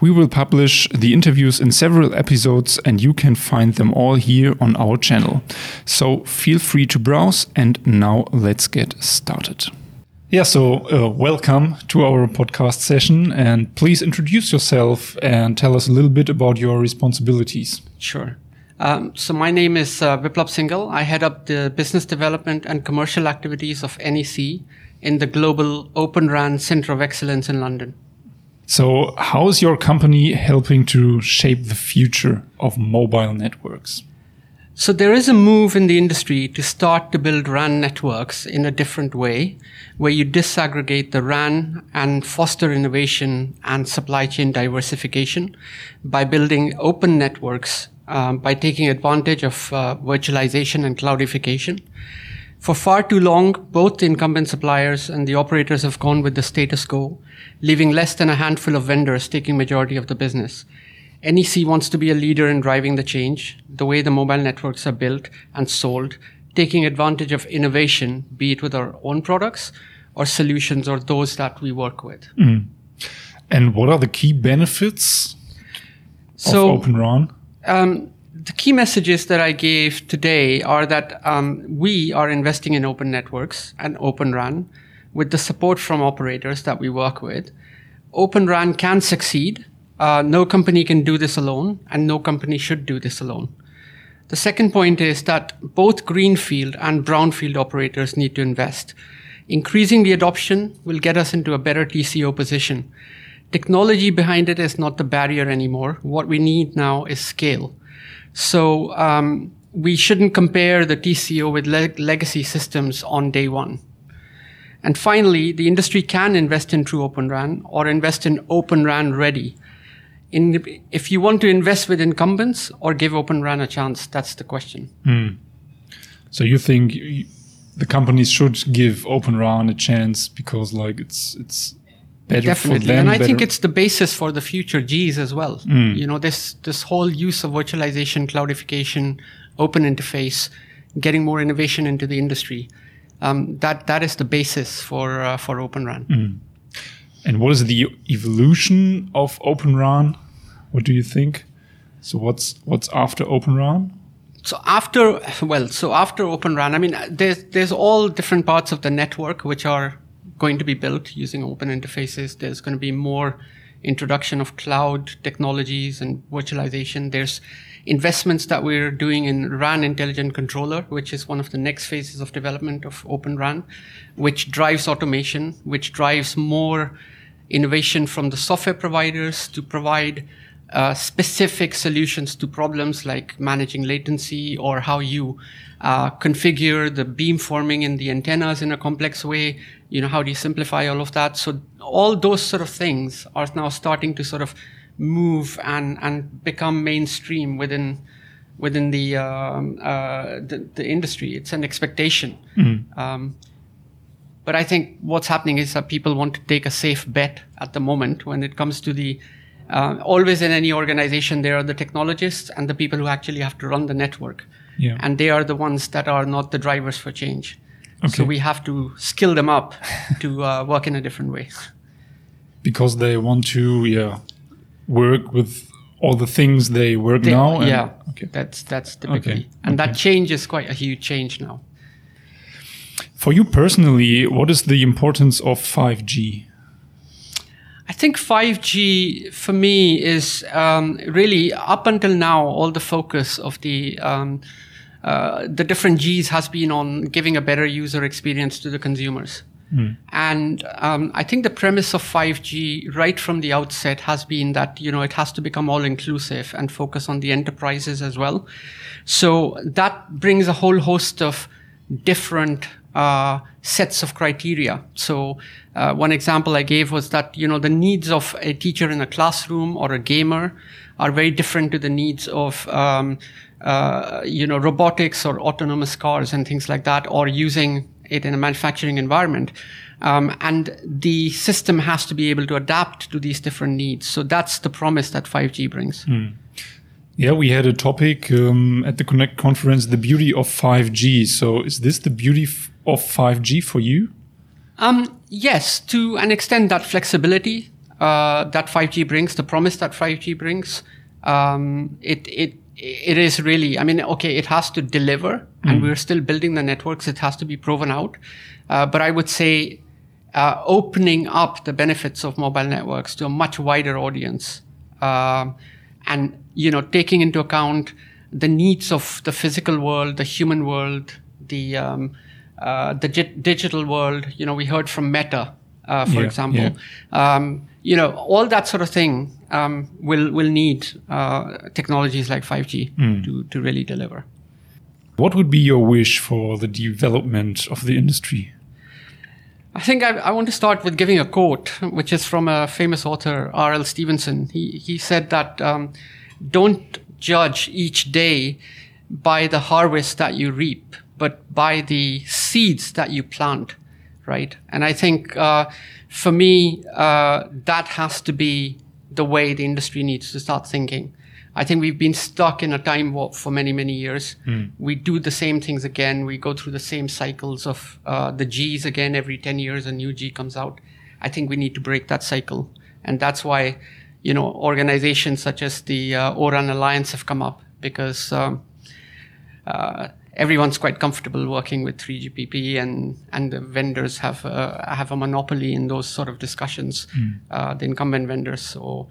We will publish the interviews in several episodes, and you can find them all here on our channel. So feel free to browse, and now let's get started. Yeah, so uh, welcome to our podcast session, and please introduce yourself and tell us a little bit about your responsibilities. Sure. Um, so my name is uh, Viplob Syngal. I head up the business development and commercial activities of NEC in the global Open RAN Center of Excellence in London. So, how is your company helping to shape the future of mobile networks? So there is a move in the industry to start to build RAN networks in a different way, where you disaggregate the RAN and foster innovation and supply chain diversification by building open networks, um, by taking advantage of uh, virtualization and cloudification. For far too long, both the incumbent suppliers and the operators have gone with the status quo, leaving less than a handful of vendors taking majority of the business. NEC wants to be a leader in driving the change, the way the mobile networks are built and sold, taking advantage of innovation, be it with our own products or solutions or those that we work with. Mm. And what are the key benefits so, of Open RAN? Um, the key messages that I gave today are that um, we are investing in open networks and Open RAN with the support from operators that we work with. Open RAN can succeed uh, no company can do this alone, and no company should do this alone. The second point is that both greenfield and brownfield operators need to invest. Increasing the adoption will get us into a better TCO position. Technology behind it is not the barrier anymore. What we need now is scale. So um, we shouldn't compare the TCO with le- legacy systems on day one. And finally, the industry can invest in true Open RAN or invest in Open RAN ready in, if you want to invest with incumbents or give Open RAN a chance, that's the question. Mm. So you think the companies should give Open RAN a chance because like it's it's better Definitely. for them. And I better. think it's the basis for the future Gs as well. Mm. You know, this this whole use of virtualization, cloudification, open interface, getting more innovation into the industry. Um, that that is the basis for uh, for Open RAN. Mm. And what is the evolution of Open RAN? What do you think? So what's what's after Open RAN? So after well, so after Open RAN, I mean, there's there's all different parts of the network which are going to be built using open interfaces. There's going to be more introduction of cloud technologies and virtualization. There's investments that we're doing in RAN Intelligent Controller, which is one of the next phases of development of Open RAN, which drives automation, which drives more innovation from the software providers to provide uh, specific solutions to problems like managing latency or how you uh, configure the beam forming in the antennas in a complex way. You know, how do you simplify all of that? So all those sort of things are now starting to sort of move and, and become mainstream within within the, um, uh, the, the industry. It's an expectation. Mm-hmm. Um, but I think what's happening is that people want to take a safe bet at the moment when it comes to the uh, always in any organization there are the technologists and the people who actually have to run the network yeah. and they are the ones that are not the drivers for change okay. so we have to skill them up to uh, work in a different way because they want to yeah work with all the things they work they, now yeah okay. that's that's typically okay. and okay. that change is quite a huge change now for you personally what is the importance of 5g I think 5G for me is um, really up until now all the focus of the um, uh, the different Gs has been on giving a better user experience to the consumers. And um, I think the premise of 5G right from the outset has been that, you know, it has to become all inclusive and focus on the enterprises as well. So that brings a whole host of different uh, sets of criteria. So uh, one example I gave was that you know the needs of a teacher in a classroom or a gamer are very different to the needs of um, uh, you know robotics or autonomous cars and things like that, or using it in a manufacturing environment. Um, and the system has to be able to adapt to these different needs. So that's the promise that 5G brings. Yeah, we had a topic um, at the Connect conference, the beauty of 5G. So is this the beauty of 5G for you? Um, yes, to an extent, that flexibility uh, that 5G brings, the promise that 5G brings, um, it it it is really. I mean, okay, it has to deliver, and we're still building the networks. It has to be proven out, uh, but I would say uh, opening up the benefits of mobile networks to a much wider audience, um, and you know, taking into account the needs of the physical world, the human world, the um, uh, the gi- digital world. You know, we heard from Meta, uh, for Yeah, example. yeah. Um, you know, all that sort of thing um, will will need uh, technologies like 5G to to really deliver. What would be your wish for the development of the industry? I think I, I want to start with giving a quote, which is from a famous author, R.L. Stevenson. He, he said that um, don't judge each day by the harvest that you reap, but by the seeds that you plant, right? And I think uh, for me, uh, that has to be the way the industry needs to start thinking. I think we've been stuck in a time warp for many, many years. We do the same things again. We go through the same cycles of uh, the G's again. Every 10 years, a new G comes out. I think we need to break that cycle. And that's why, you know, organizations such as the uh, ORAN Alliance have come up because um, uh, everyone's quite comfortable working with 3GPP and, and the vendors have, uh, have a monopoly in those sort of discussions, uh, the incumbent vendors. So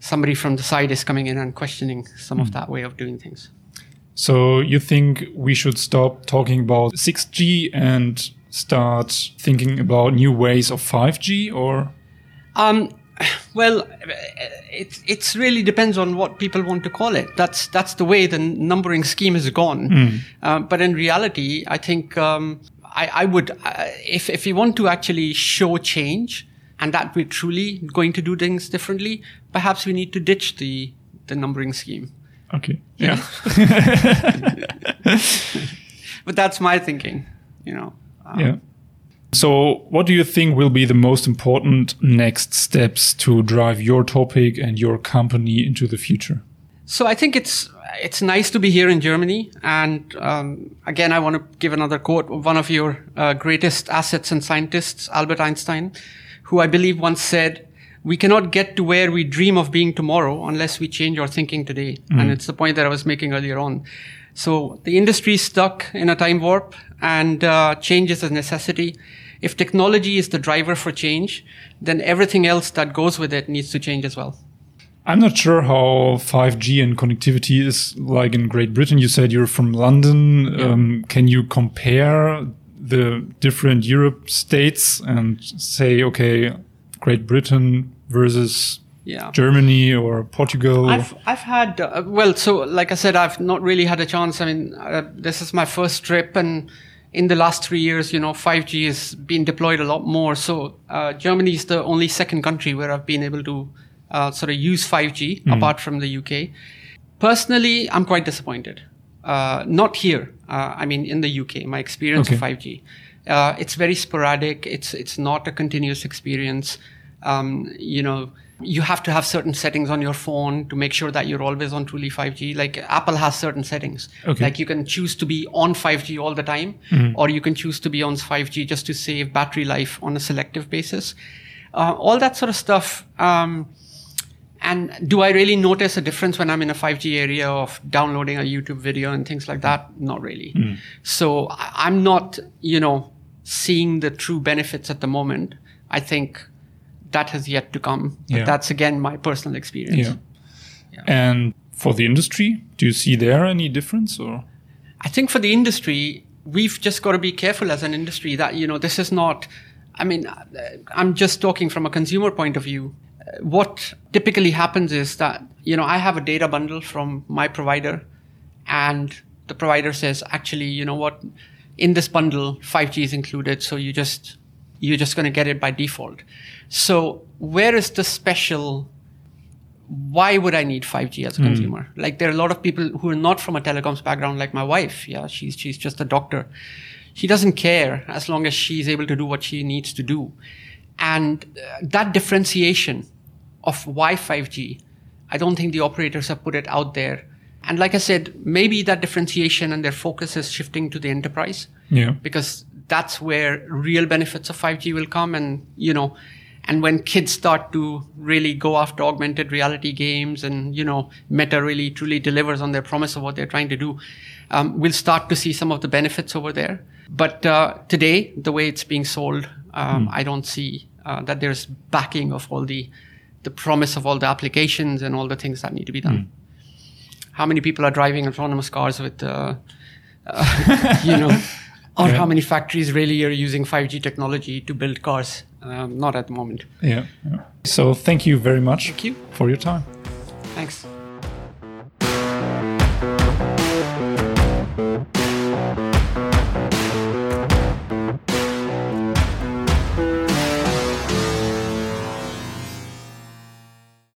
somebody from the side is coming in and questioning some of that way of doing things. So you think we should stop talking about 6G and start thinking about new ways of 5G or? Um, well, it it's really depends on what people want to call it. That's that's the way the numbering scheme has gone. Uh, but in reality, I think um, I, I would uh, if if you want to actually show change and that we're truly going to do things differently, perhaps we need to ditch the the numbering scheme. Okay. Yeah. But that's my thinking. You know. Um, yeah. So, what do you think will be the most important next steps to drive your topic and your company into the future? So I think it's it's nice to be here in Germany, and um, again, I want to give another quote one of your uh, greatest assets and scientists, Albert Einstein, who I believe once said, "We cannot get to where we dream of being tomorrow unless we change our thinking today." And it's the point that I was making earlier on. So the industry is stuck in a time warp, and uh, change is a necessity. If technology is the driver for change, then everything else that goes with it needs to change as well. I'm not sure how 5G and connectivity is like in Great Britain. You said you're from London. Um, can you compare the different Europe states and say, okay, Great Britain versus Yeah. Germany or Portugal? I've I've had uh, well, so like I said, I've not really had a chance. I mean, uh, this is my first trip, and in the last three years, you know, 5G has been deployed a lot more. So uh, Germany is the only second country where I've been able to uh, sort of use 5G apart from the UK. Personally, I'm quite disappointed. Uh, not here. Uh, I mean, in the UK, my experience of Okay. 5G. Uh, it's very sporadic. It's it's not a continuous experience. Um, you know, you have to have certain settings on your phone to make sure that you're always on truly 5G. Like Apple has certain settings. Okay. Like you can choose to be on 5G all the time, or you can choose to be on 5G just to save battery life on a selective basis. Uh, all that sort of stuff. Um, and do I really notice a difference when I'm in a 5G area of downloading a YouTube video and things like that? Not really. Hmm. So I- I'm not, you know, seeing the true benefits at the moment. I think that has yet to come. But Yeah. that's again my personal experience. yeah. And for the industry, do you see there any difference or? I think for the industry, we've just got to be careful as an industry that you know this is not. I mean, I'm just talking from a consumer point of view. What typically happens is that you know I have a data bundle from my provider, and the provider says, actually, you know what, in this bundle, 5G is included, so you just you're just going to get it by default. So where is the special? Why would I need 5G as a consumer? Like there are a lot of people who are not from a telecoms background, like my wife. Yeah, she's she's just a doctor. She doesn't care as long as she's able to do what she needs to do, and uh, that differentiation of why 5G, I don't think the operators have put it out there. And like I said, maybe that differentiation and their focus is shifting to the enterprise Yeah. because that's where real benefits of 5G will come. And, you know, and when kids start to really go after augmented reality games and, you know, Meta really truly delivers on their promise of what they're trying to do, um, we'll start to see some of the benefits over there. But uh, today, the way it's being sold, um, I don't see uh, that there's backing of all the, the promise of all the applications and all the things that need to be done. How many people are driving autonomous cars with, uh, uh, you know, or Yeah. how many factories really are using 5G technology to build cars? Um, not at the moment. Yeah. yeah. So thank you very much Thank you. for your time. Thanks.